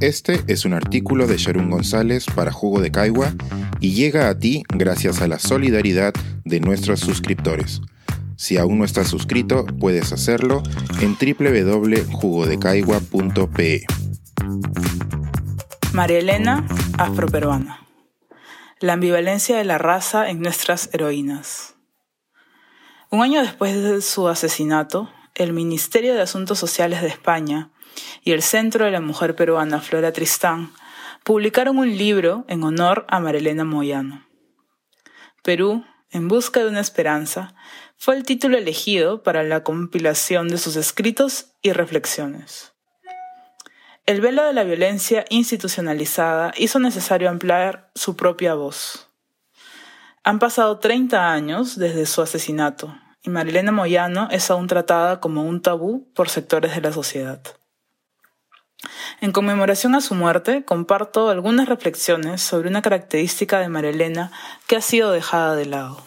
Este es un artículo de Sharon González para Jugo de Caigua y llega a ti gracias a la solidaridad de nuestros suscriptores. Si aún no estás suscrito, puedes hacerlo en www.jugodecaigua.pe. María Elena, afroperuana. La ambivalencia de la raza en nuestras heroínas. Un año después de su asesinato, el Ministerio de Asuntos Sociales de España y el Centro de la Mujer Peruana Flora Tristán publicaron un libro en honor a Marilena Moyano. Perú, en busca de una esperanza, fue el título elegido para la compilación de sus escritos y reflexiones. El velo de la violencia institucionalizada hizo necesario ampliar su propia voz. Han pasado 30 años desde su asesinato y Marilena Moyano es aún tratada como un tabú por sectores de la sociedad. En conmemoración a su muerte, comparto algunas reflexiones sobre una característica de Marilena que ha sido dejada de lado.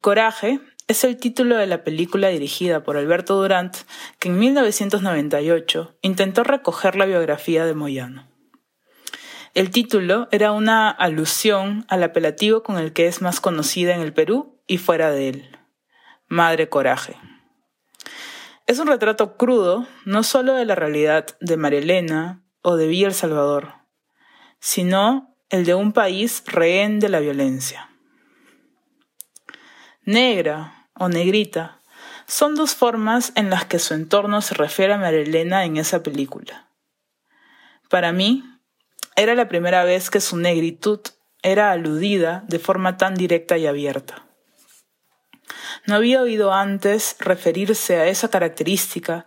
Coraje es el título de la película dirigida por Alberto Durant, que en 1998 intentó recoger la biografía de Moyano. El título era una alusión al apelativo con el que es más conocida en el Perú y fuera de él, Madre Coraje. Es un retrato crudo no solo de la realidad de Elena o de Villa El Salvador, sino el de un país rehén de la violencia negra o negrita, son dos formas en las que su entorno se refiere a Marilena en esa película. Para mí, era la primera vez que su negritud era aludida de forma tan directa y abierta. No había oído antes referirse a esa característica,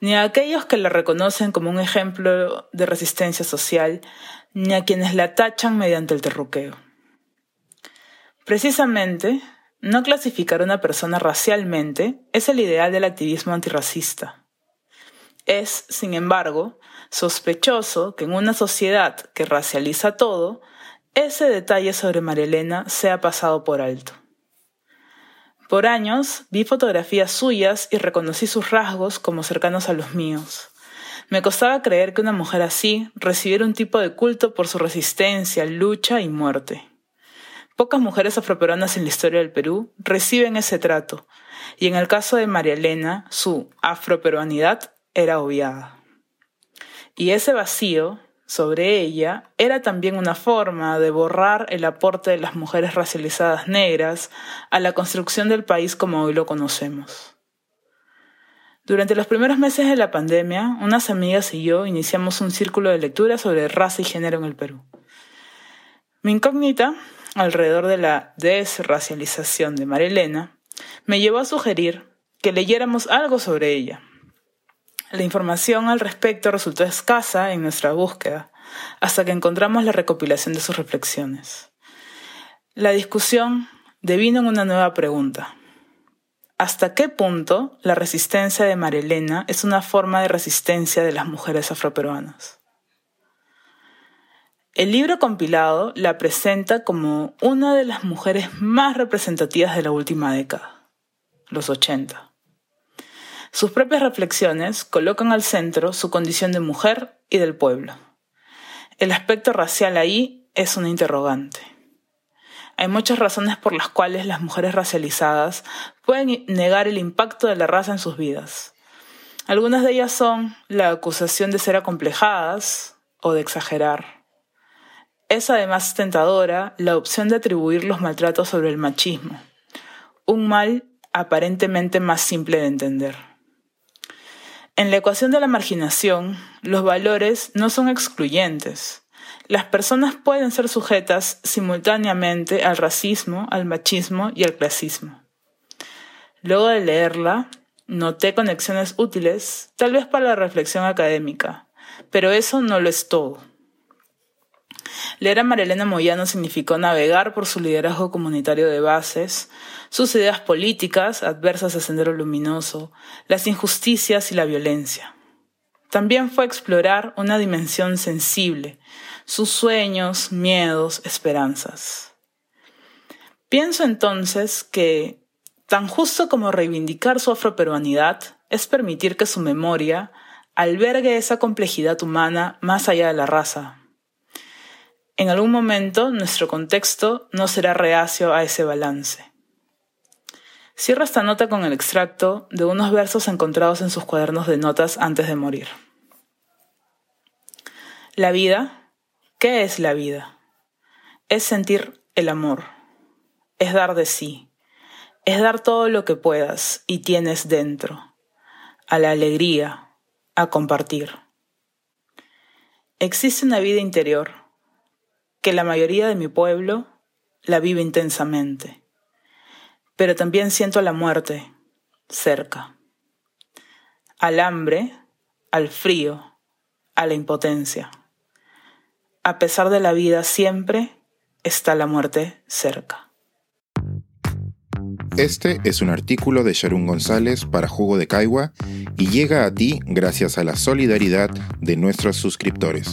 ni a aquellos que la reconocen como un ejemplo de resistencia social, ni a quienes la tachan mediante el terruqueo. Precisamente, no clasificar a una persona racialmente es el ideal del activismo antirracista. Es, sin embargo, sospechoso que en una sociedad que racializa todo, ese detalle sobre Marielena sea pasado por alto. Por años vi fotografías suyas y reconocí sus rasgos como cercanos a los míos. Me costaba creer que una mujer así recibiera un tipo de culto por su resistencia, lucha y muerte. Pocas mujeres afroperuanas en la historia del Perú reciben ese trato, y en el caso de María Elena, su afroperuanidad era obviada. Y ese vacío sobre ella era también una forma de borrar el aporte de las mujeres racializadas negras a la construcción del país como hoy lo conocemos. Durante los primeros meses de la pandemia, unas amigas y yo iniciamos un círculo de lectura sobre raza y género en el Perú. Mi incógnita alrededor de la desracialización de Marilena, me llevó a sugerir que leyéramos algo sobre ella. La información al respecto resultó escasa en nuestra búsqueda, hasta que encontramos la recopilación de sus reflexiones. La discusión devino en una nueva pregunta. ¿Hasta qué punto la resistencia de Marilena es una forma de resistencia de las mujeres afroperuanas? El libro compilado la presenta como una de las mujeres más representativas de la última década, los 80. Sus propias reflexiones colocan al centro su condición de mujer y del pueblo. El aspecto racial ahí es una interrogante. Hay muchas razones por las cuales las mujeres racializadas pueden negar el impacto de la raza en sus vidas. Algunas de ellas son la acusación de ser acomplejadas o de exagerar es además tentadora la opción de atribuir los maltratos sobre el machismo, un mal aparentemente más simple de entender. En la ecuación de la marginación, los valores no son excluyentes. Las personas pueden ser sujetas simultáneamente al racismo, al machismo y al clasismo. Luego de leerla, noté conexiones útiles, tal vez para la reflexión académica, pero eso no lo es todo. Leer a Marilena Moyano significó navegar por su liderazgo comunitario de bases, sus ideas políticas adversas a Sendero Luminoso, las injusticias y la violencia. También fue explorar una dimensión sensible, sus sueños, miedos, esperanzas. Pienso entonces que, tan justo como reivindicar su afroperuanidad, es permitir que su memoria, albergue esa complejidad humana más allá de la raza. En algún momento nuestro contexto no será reacio a ese balance. Cierra esta nota con el extracto de unos versos encontrados en sus cuadernos de notas antes de morir. La vida, ¿qué es la vida? Es sentir el amor, es dar de sí, es dar todo lo que puedas y tienes dentro, a la alegría, a compartir. Existe una vida interior que la mayoría de mi pueblo la vive intensamente, pero también siento la muerte cerca, al hambre, al frío, a la impotencia a pesar de la vida siempre está la muerte cerca. Este es un artículo de Sharon González para Jugo de Caigua y llega a ti gracias a la solidaridad de nuestros suscriptores.